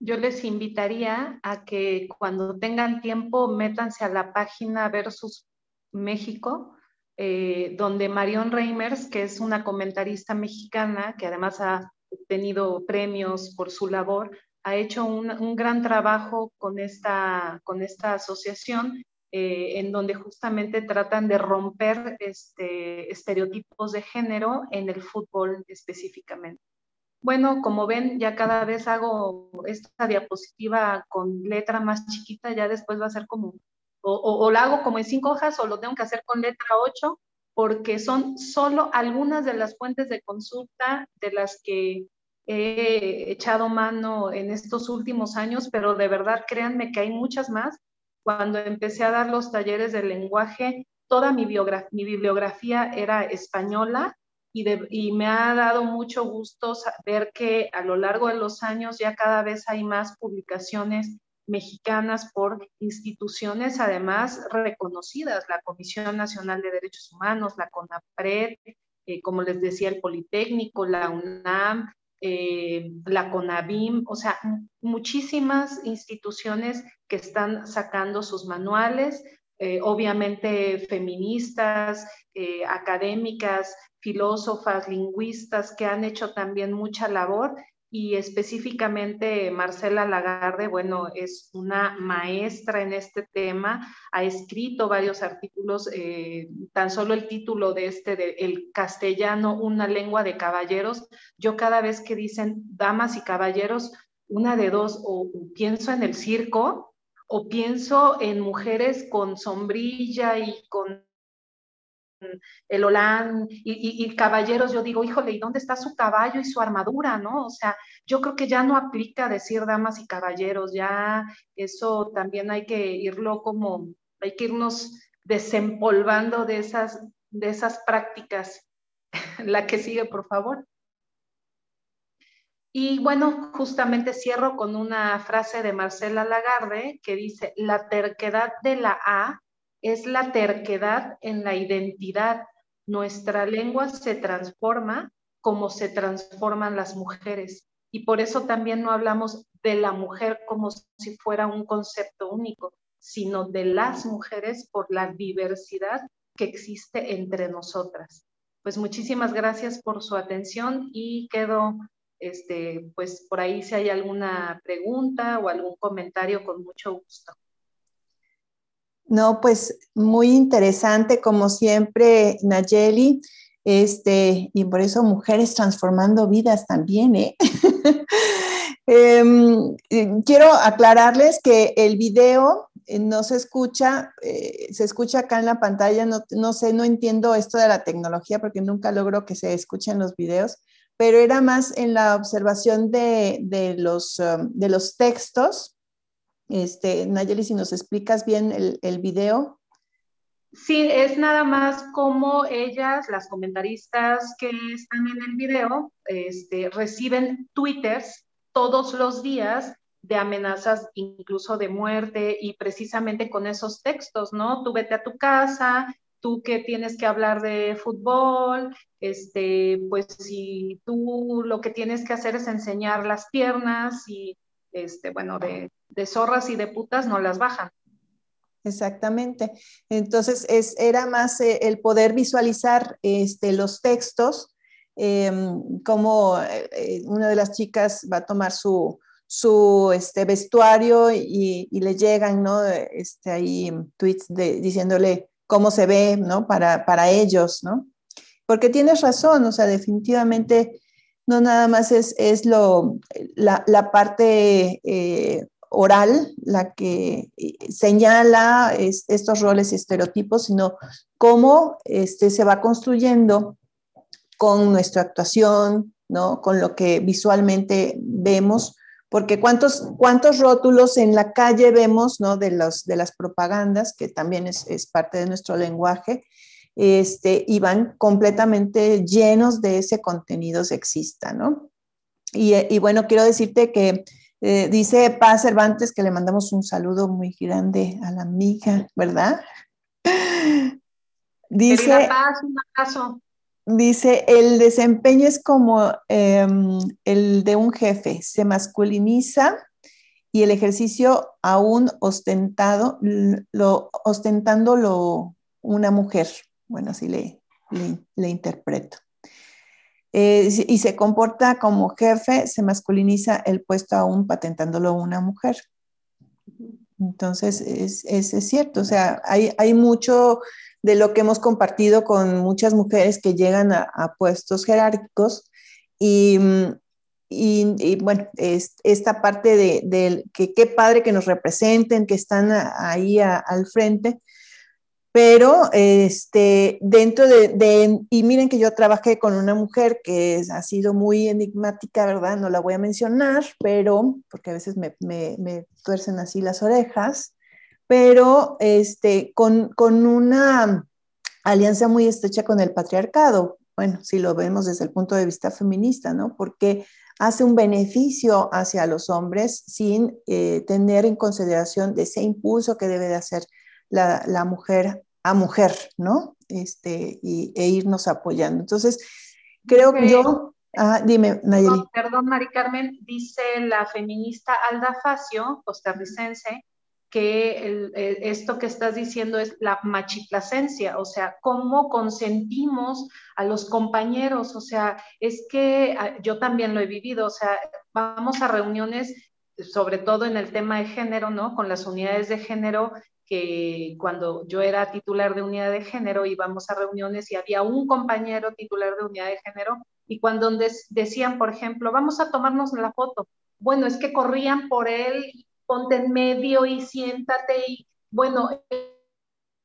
Yo les invitaría a que cuando tengan tiempo métanse a la página Versus México, eh, donde Marion Reimers, que es una comentarista mexicana que además ha obtenido premios por su labor, ha hecho un, gran trabajo con esta, con esta asociación eh, en donde justamente tratan de romper este, estereotipos de género en el fútbol específicamente. Bueno, como ven, ya cada vez hago esta diapositiva con letra más chiquita, ya después va a ser como, o, o, la hago como en cinco hojas o lo tengo que hacer con letra ocho, porque son solo algunas de las fuentes de consulta de las que he echado mano en estos últimos años, pero de verdad créanme que hay muchas más. Cuando empecé a dar los talleres de lenguaje, toda mi bibliografía era española y, y, me ha dado mucho gusto ver que a lo largo de los años ya cada vez hay más publicaciones mexicanas por instituciones además reconocidas, la Comisión Nacional de Derechos Humanos, la CONAPRED, eh, como les decía, el Politécnico, la UNAM, eh, la CONABIM, o sea, muchísimas instituciones que están sacando sus manuales, eh, obviamente feministas, eh, académicas, filósofas, lingüistas que han hecho también mucha labor y específicamente Marcela Lagarde, bueno, es una maestra en este tema, ha escrito varios artículos, eh, tan solo el título de este, de El castellano, una lengua de caballeros, yo cada vez que dicen damas y caballeros, una de dos, o pienso en el circo, o pienso en mujeres con sombrilla y con el Holán y, caballeros, yo digo, híjole, ¿y dónde está su caballo y su armadura, no? O sea, yo creo que ya no aplica decir damas y caballeros, ya eso también hay que irlo como, hay que irnos desempolvando de esas, de esas prácticas. <laughs> La que sigue, por favor. Y bueno, justamente cierro con una frase de Marcela Lagarde que dice, la terquedad de la A es la terquedad en la identidad. Nuestra lengua se transforma como se transforman las mujeres. Y por eso también no hablamos de la mujer como si fuera un concepto único, sino de las mujeres por la diversidad que existe entre nosotras. Pues muchísimas gracias por su atención y quedo, este, pues por ahí si hay alguna pregunta o algún comentario, con mucho gusto. No, pues muy interesante, como siempre, Nayeli. Este, y por eso mujeres transformando vidas también, ¿eh? <laughs> Em, quiero aclararles que el video eh, no se escucha, eh, se escucha acá en la pantalla, no, sé, no entiendo esto de la tecnología porque nunca logro que se escuchen los videos, pero era más en la observación de, los, um, de los textos este, Nayeli, si nos explicas bien el, el video. Sí, es nada más como ellas, las comentaristas que están en el video, este, reciben twitters todos los días de amenazas incluso de muerte y precisamente con esos textos, ¿no? Tú vete a tu casa, tú que tienes que hablar de fútbol, este, pues si tú lo que tienes que hacer es enseñar las piernas y, este, bueno, de, de zorras y de putas no las bajan. Exactamente. Entonces, es, era más eh, el poder visualizar este, los textos, em, como eh, una de las chicas va a tomar su, su este, vestuario y, le llegan, ¿no? Este, ahí tweets diciéndole cómo se ve, ¿no? Para, para ellos, ¿no? Porque tienes razón, o sea, definitivamente no nada más es, es lo, la, la parte eh, oral la que eh, señala estos roles y estereotipos, sino cómo este, se va construyendo con nuestra actuación, ¿no? con lo que visualmente vemos, porque cuántos, cuántos rótulos en la calle vemos ¿no? de, los, de las propagandas, que también es, parte de nuestro lenguaje, este, y van completamente llenos de ese contenido sexista, ¿no? Y, y bueno, quiero decirte que eh, dice Paz Cervantes que le mandamos un saludo muy grande a la amiga, ¿verdad? <laughs> Dice, Paz, un abrazo. Dice, el desempeño es como em, el de un jefe, se masculiniza y el ejercicio aún ostentado, lo, ostentándolo una mujer. Bueno, así le, le, interpreto. Eh, y se comporta como jefe, se masculiniza el puesto aún patentándolo una mujer. Entonces, es, es, cierto, o sea, hay, hay, mucho de lo que hemos compartido con muchas mujeres que llegan a, puestos jerárquicos y, y, bueno, es, esta parte de, que qué padre que nos representen, que están ahí al frente, pero este, dentro de, y miren que yo trabajé con una mujer que ha sido muy enigmática, ¿verdad? No la voy a mencionar, pero, porque a veces me, me, tuercen así las orejas, pero este, con, con una alianza muy estrecha con el patriarcado. Bueno, si lo vemos desde el punto de vista feminista, ¿no? Porque hace un beneficio hacia los hombres sin eh, tener en consideración de ese impulso que debe de hacer la, mujer a mujer, ¿no? Este, y, e irnos apoyando. Entonces, creo que yo... Ah, dime, Nayeli. perdón, Mari Carmen, dice la feminista Alda Facio, costarricense, que esto que estás diciendo es la machiplacencia, o sea, cómo consentimos a los compañeros, o sea, es que ah, yo también lo he vivido, o sea, vamos a reuniones, sobre todo en el tema de género, ¿no? Con las unidades de género que cuando yo era titular de unidad de género íbamos a reuniones y había un compañero titular de unidad de género y cuando decían, por ejemplo, vamos a tomarnos la foto, bueno, es que corrían por él, ponte en medio y siéntate y bueno,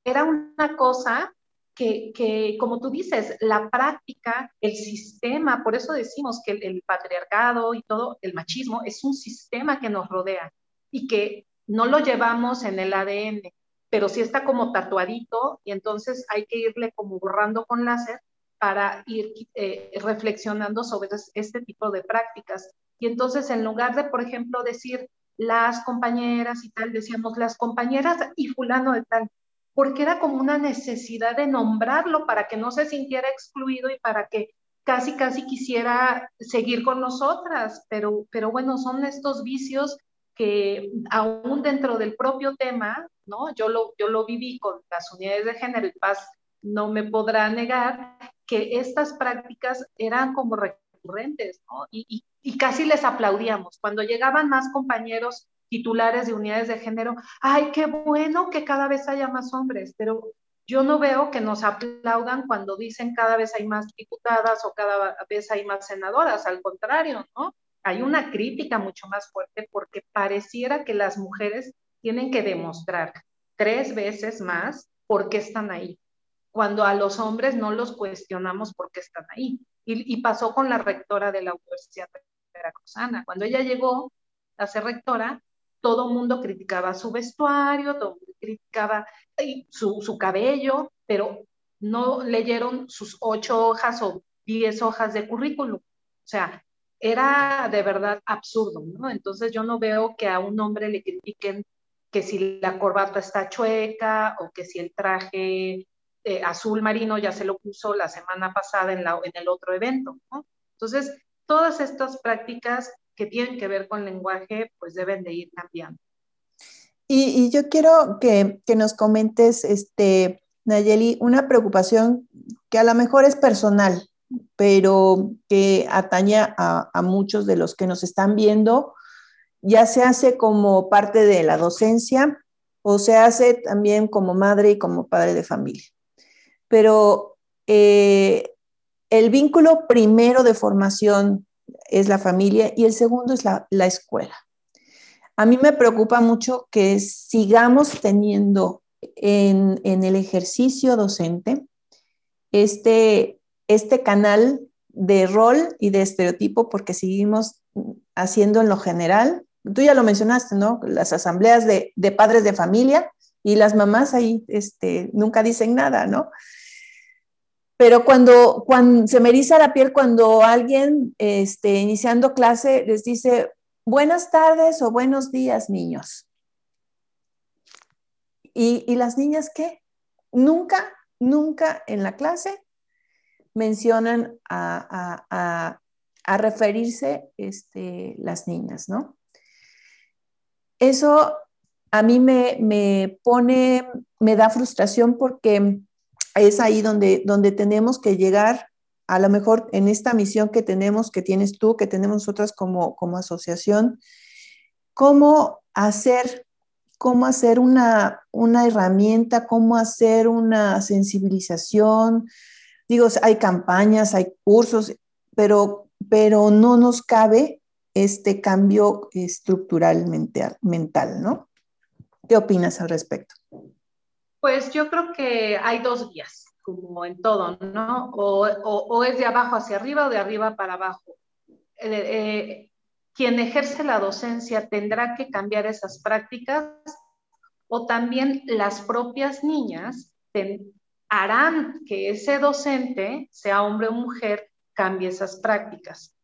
era una cosa que, que, como tú dices, la práctica, el sistema, por eso decimos que el, patriarcado y todo, el machismo, es un sistema que nos rodea y que no lo llevamos en el ADN, pero sí está como tatuadito y entonces hay que irle como borrando con láser para ir eh, reflexionando sobre este tipo de prácticas. Y entonces en lugar de, por ejemplo, decir las compañeras y tal, decíamos las compañeras y fulano de tal, porque era como una necesidad de nombrarlo para que no se sintiera excluido y para que casi, casi quisiera seguir con nosotras. Pero, pero bueno, son estos vicios que aún dentro del propio tema, ¿no? Yo lo, yo lo viví con las unidades de género y paz, no me podrá negar que estas prácticas eran como y, casi les aplaudíamos. Cuando llegaban más compañeros titulares de unidades de género, ay, qué bueno que cada vez haya más hombres, pero yo no veo que nos aplaudan cuando dicen cada vez hay más diputadas o cada vez hay más senadoras, al contrario, ¿no? hay una crítica mucho más fuerte porque pareciera que las mujeres tienen que demostrar tres veces más por qué están ahí, cuando a los hombres no los cuestionamos por qué están ahí. Y, pasó con la rectora de la Universidad Veracruzana. Cuando ella llegó a ser rectora, todo el mundo criticaba su vestuario, todo mundo criticaba su, su cabello, pero no leyeron sus ocho hojas o diez hojas de currículum. O sea, era de verdad absurdo, ¿no? Entonces yo no veo que a un hombre le critiquen que si la corbata está chueca o que si el traje eh, azul marino ya se lo puso la semana pasada en, la, en el otro evento. Entonces, todas estas prácticas que tienen que ver con lenguaje, pues deben de ir cambiando. Y, yo quiero que, nos comentes, este, Nayeli, una preocupación que a lo mejor es personal, pero que atañe a, muchos de los que nos están viendo, ya se hace como parte de la docencia o se hace también como madre y como padre de familia. Pero eh, el vínculo primero de formación es la familia y el segundo es la, escuela. A mí me preocupa mucho que sigamos teniendo en, en el ejercicio docente este este canal de rol y de estereotipo porque seguimos haciendo en lo general. Tú ya lo mencionaste, ¿no? Las asambleas de, padres de familia y las mamás ahí este, nunca dicen nada, ¿no? Pero cuando, se me eriza la piel cuando alguien este, iniciando clase les dice buenas tardes o buenos días, niños. ¿Y, las niñas qué? Nunca, nunca en la clase mencionan a, referirse este, las niñas, ¿no? eso a mí me, me, pone, me da frustración porque es ahí donde, donde tenemos que llegar, a lo mejor en esta misión que tenemos, que tienes tú, que tenemos nosotras como, como asociación, cómo hacer, cómo hacer una, una herramienta, cómo hacer una sensibilización. Digo, hay campañas, hay cursos, pero, pero no nos cabe este cambio estructural mental, mental, ¿no? ¿Qué opinas al respecto? Pues yo creo que hay dos vías, como en todo, ¿no? O, es de abajo hacia arriba o de arriba para abajo. Eh, eh, quien ejerce la docencia tendrá que cambiar esas prácticas o también las propias niñas harán que ese docente, sea hombre o mujer, cambie esas prácticas.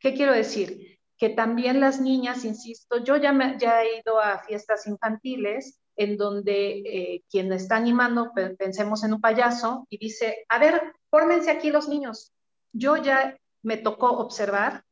¿Qué quiero decir? Que también las niñas, insisto, yo ya, he ido a fiestas infantiles en donde eh, quien está animando, pensemos en un payaso, y dice, a ver, fórmense aquí los niños. Yo ya me tocó observar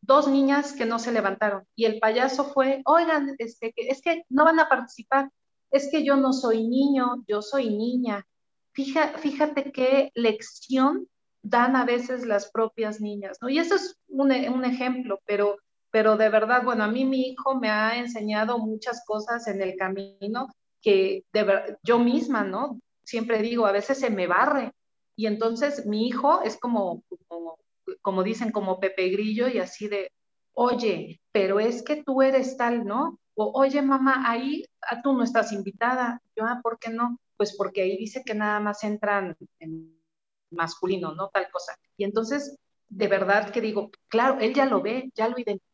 dos niñas que no se levantaron y el payaso fue, oigan, este, es que no van a participar, es que yo no soy niño, yo soy niña. fíjate qué lección dan a veces las propias niñas, ¿no? Y eso es un ejemplo, pero, pero de verdad, bueno, a mí mi hijo me ha enseñado muchas cosas en el camino que de yo misma, ¿no? Siempre digo, a veces se me barre. Y entonces mi hijo es como, como como dicen, como Pepe Grillo y así de, oye, pero es que tú eres tal, ¿no? O, oye, mamá, ahí ah, tú no estás invitada. Yo, ah, ¿por qué no? Pues porque ahí dice que nada más entran en masculino, ¿no? Tal cosa. Y entonces, de verdad que digo, claro, él ya lo ve, ya lo identifica,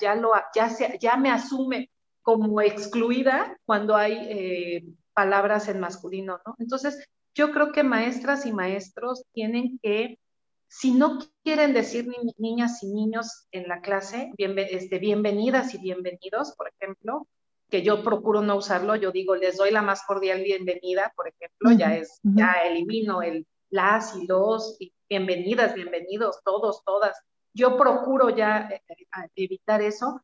ya, lo, ya, se, ya me asume como excluida cuando hay eh, palabras en masculino, ¿no? Entonces, yo creo que maestras y maestros tienen que si no quieren decir niñas y niños en la clase, este, bienvenidas y bienvenidos, por ejemplo, que yo procuro no usarlo, yo digo, les doy la más cordial bienvenida, por ejemplo, ya es, ya elimino el las y los, y bienvenidas, bienvenidos, todos, todas. Yo procuro ya eh, eh, evitar eso,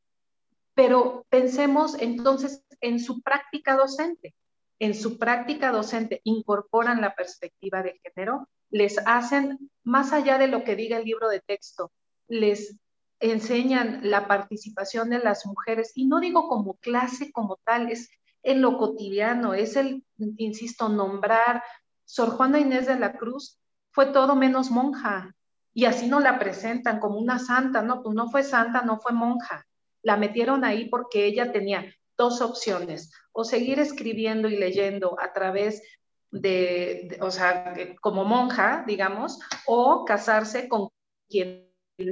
pero pensemos entonces en su práctica docente. En su práctica docente incorporan la perspectiva de género les hacen, más allá de lo que diga el libro de texto, les enseñan la participación de las mujeres, y no digo como clase como tal, es en lo cotidiano, es el, insisto, nombrar. Sor Juana Inés de la Cruz fue todo menos monja, y así no la presentan como una santa, no, pues no fue santa, no fue monja. La metieron ahí porque ella tenía dos opciones, o seguir escribiendo y leyendo a través de, o sea, como monja, digamos, o casarse con quien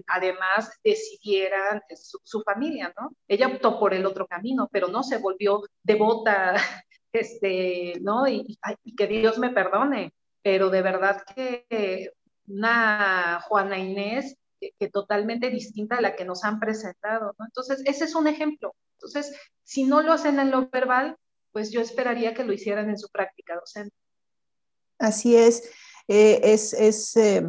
además decidiera su, familia, ¿no? Ella optó por el otro camino, pero no se volvió devota, <laughs> este, ¿no? Y, que Dios me perdone, pero de verdad que una Juana Inés que, totalmente distinta a la que nos han presentado, ¿no? Entonces, ese es un ejemplo. Entonces, si no lo hacen en lo verbal, pues yo esperaría que lo hicieran en su práctica docente. Así es, eh, es, eh,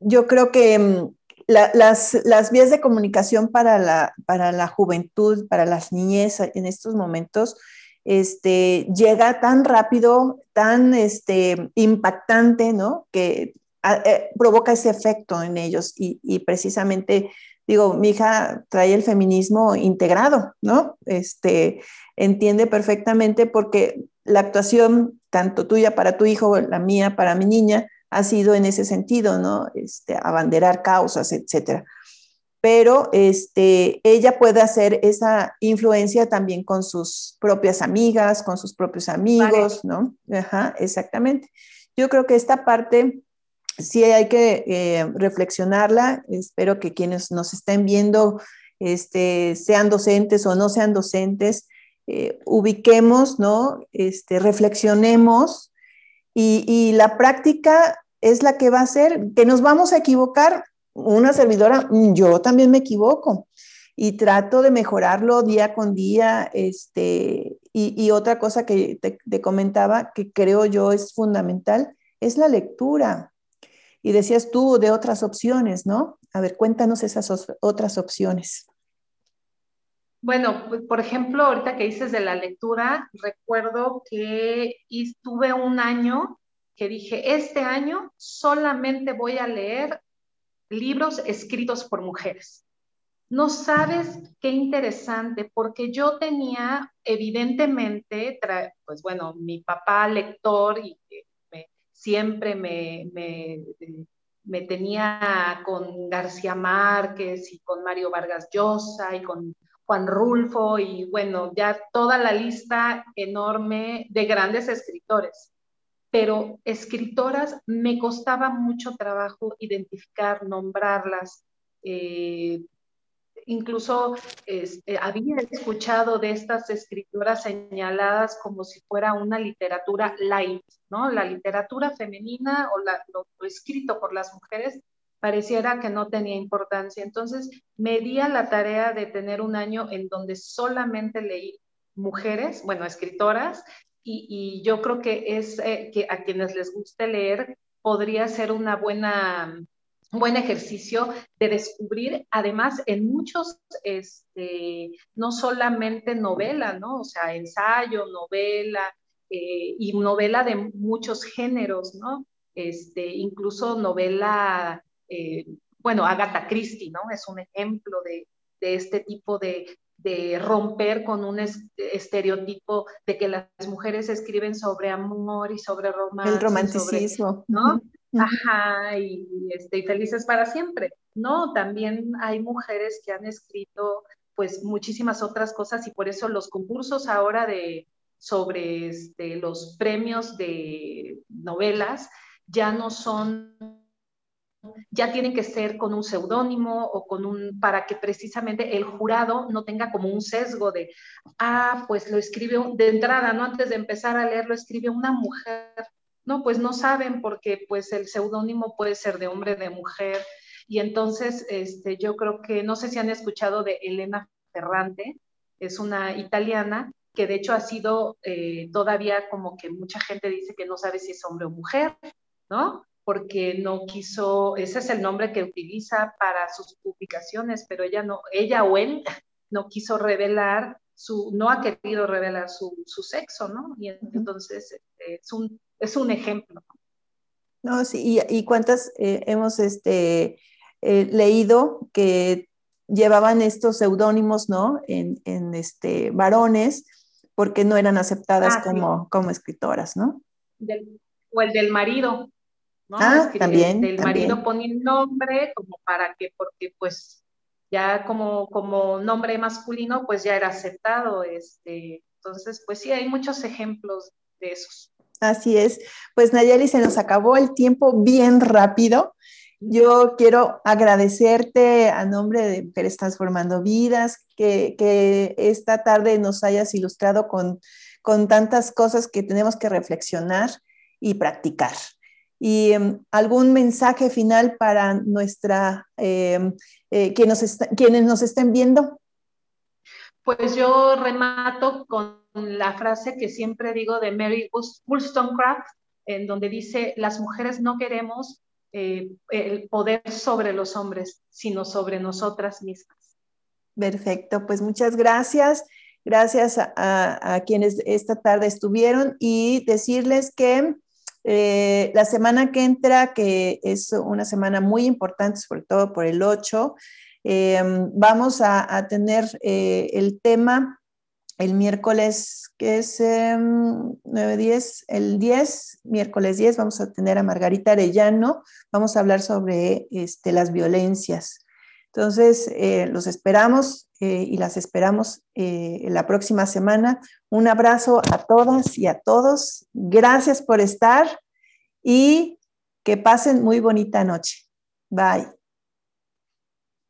yo creo que mm, las, vías de comunicación para la, para la juventud, para las niñez en estos momentos, este, llega tan rápido, tan este, impactante, ¿no? Que eh, provoca ese efecto en ellos y, y, precisamente, digo, mi hija trae el feminismo integrado, ¿no? Este, entiende perfectamente porque la actuación, tanto tuya para tu hijo, la mía para mi niña, ha sido en ese sentido, ¿no? Este, abanderar causas, etcétera. Pero este, ella puede hacer esa influencia también con sus propias amigas, con sus propios amigos, ¿no? Ajá, exactamente. Yo creo que esta parte sí hay que eh, reflexionarla. Espero que quienes nos estén viendo este, sean docentes o no sean docentes, eh, ubiquemos, ¿no? Este, reflexionemos y, la práctica es la que va a hacer que nos vamos a equivocar. Una servidora, mm, yo también me equivoco y trato de mejorarlo día con día. Este, y, otra cosa que te, comentaba que creo yo es fundamental es la lectura. Y decías tú de otras opciones, ¿no? A ver, cuéntanos esas otras opciones. Bueno, pues, por ejemplo, ahorita que dices de la lectura, recuerdo que estuve un año que dije, este año solamente voy a leer libros escritos por mujeres. No sabes qué interesante, porque yo tenía evidentemente, pues bueno, mi papá lector y siempre me, me, me, tenía con García Márquez y con Mario Vargas Llosa y con Juan Rulfo y bueno, ya toda la lista enorme de grandes escritores. Pero escritoras me costaba mucho trabajo identificar, nombrarlas. Eh, incluso este, había escuchado de estas escritoras señaladas como si fuera una literatura light, ¿no? La literatura femenina o lo, escrito por las mujeres pareciera que no tenía importancia. Entonces me di a la tarea de tener un año en donde solamente leí mujeres, bueno, escritoras, y, yo creo que es eh, que a quienes les guste leer podría ser una buena un buen ejercicio de descubrir, además, en muchos, este, no solamente novela, ¿no? O sea, ensayo, novela, eh, y novela de muchos géneros, ¿no? Este, incluso novela, eh, bueno, Agatha Christie, ¿no? Es un ejemplo de, de este tipo de, de romper con un estereotipo de que las mujeres escriben sobre amor y sobre romance. El romanticismo. ¿no? Ajá, y, este, y felices para siempre. No, también hay mujeres que han escrito pues muchísimas otras cosas y por eso los concursos ahora de sobre este, los premios de novelas ya no son ya tienen que ser con un seudónimo o con un, para que precisamente el jurado no tenga como un sesgo de, ah, pues lo escribe de entrada, ¿no? Antes de empezar a leer, lo escribe una mujer no, pues no saben porque pues el seudónimo puede ser de hombre, de mujer. Y entonces este, yo creo que, no sé si han escuchado de Elena Ferrante, es una italiana que de hecho ha sido eh, todavía como que mucha gente dice que no sabe si es hombre o mujer, ¿no? Porque no quiso, ese es el nombre que utiliza para sus publicaciones, pero ella no, ella o él <laughs> no quiso revelar su, no ha querido revelar su, su sexo, ¿no? Y entonces es un es un ejemplo. No, sí, y, cuántas eh, hemos este, eh, leído que llevaban estos seudónimos, ¿no? En, este, varones, porque no eran aceptadas ah, como, como escritoras, ¿no? o el del marido, ¿no? Ah, también. El marido pone el nombre como para que, porque pues ya como, como nombre masculino, pues ya era aceptado. Este, entonces, pues sí, hay muchos ejemplos de esos. Así es. Pues Nayeli, se nos acabó el tiempo bien rápido. Yo quiero agradecerte a nombre de Mujeres Transformando Vidas, que, esta tarde nos hayas ilustrado con, con, tantas cosas que tenemos que reflexionar y practicar. Y em, algún mensaje final para nuestra, em, eh, quienes nos estén viendo. Pues yo remato con la frase que siempre digo de Mary Wollstonecraft, en donde dice, las mujeres no queremos eh, el poder sobre los hombres, sino sobre nosotras mismas. Perfecto, pues muchas gracias. Gracias a, quienes esta tarde estuvieron y decirles que eh, la semana que entra, que es una semana muy importante, sobre todo por el 8, eh, vamos a, tener eh, el tema el miércoles, que es 9, em, 10, el 10, miércoles 10, vamos a tener a Margarita Arellano, vamos a hablar sobre este, las violencias. Entonces, eh, los esperamos y las esperamos la próxima semana. Un abrazo a todas y a todos. Gracias por estar y que pasen muy bonita noche. Bye.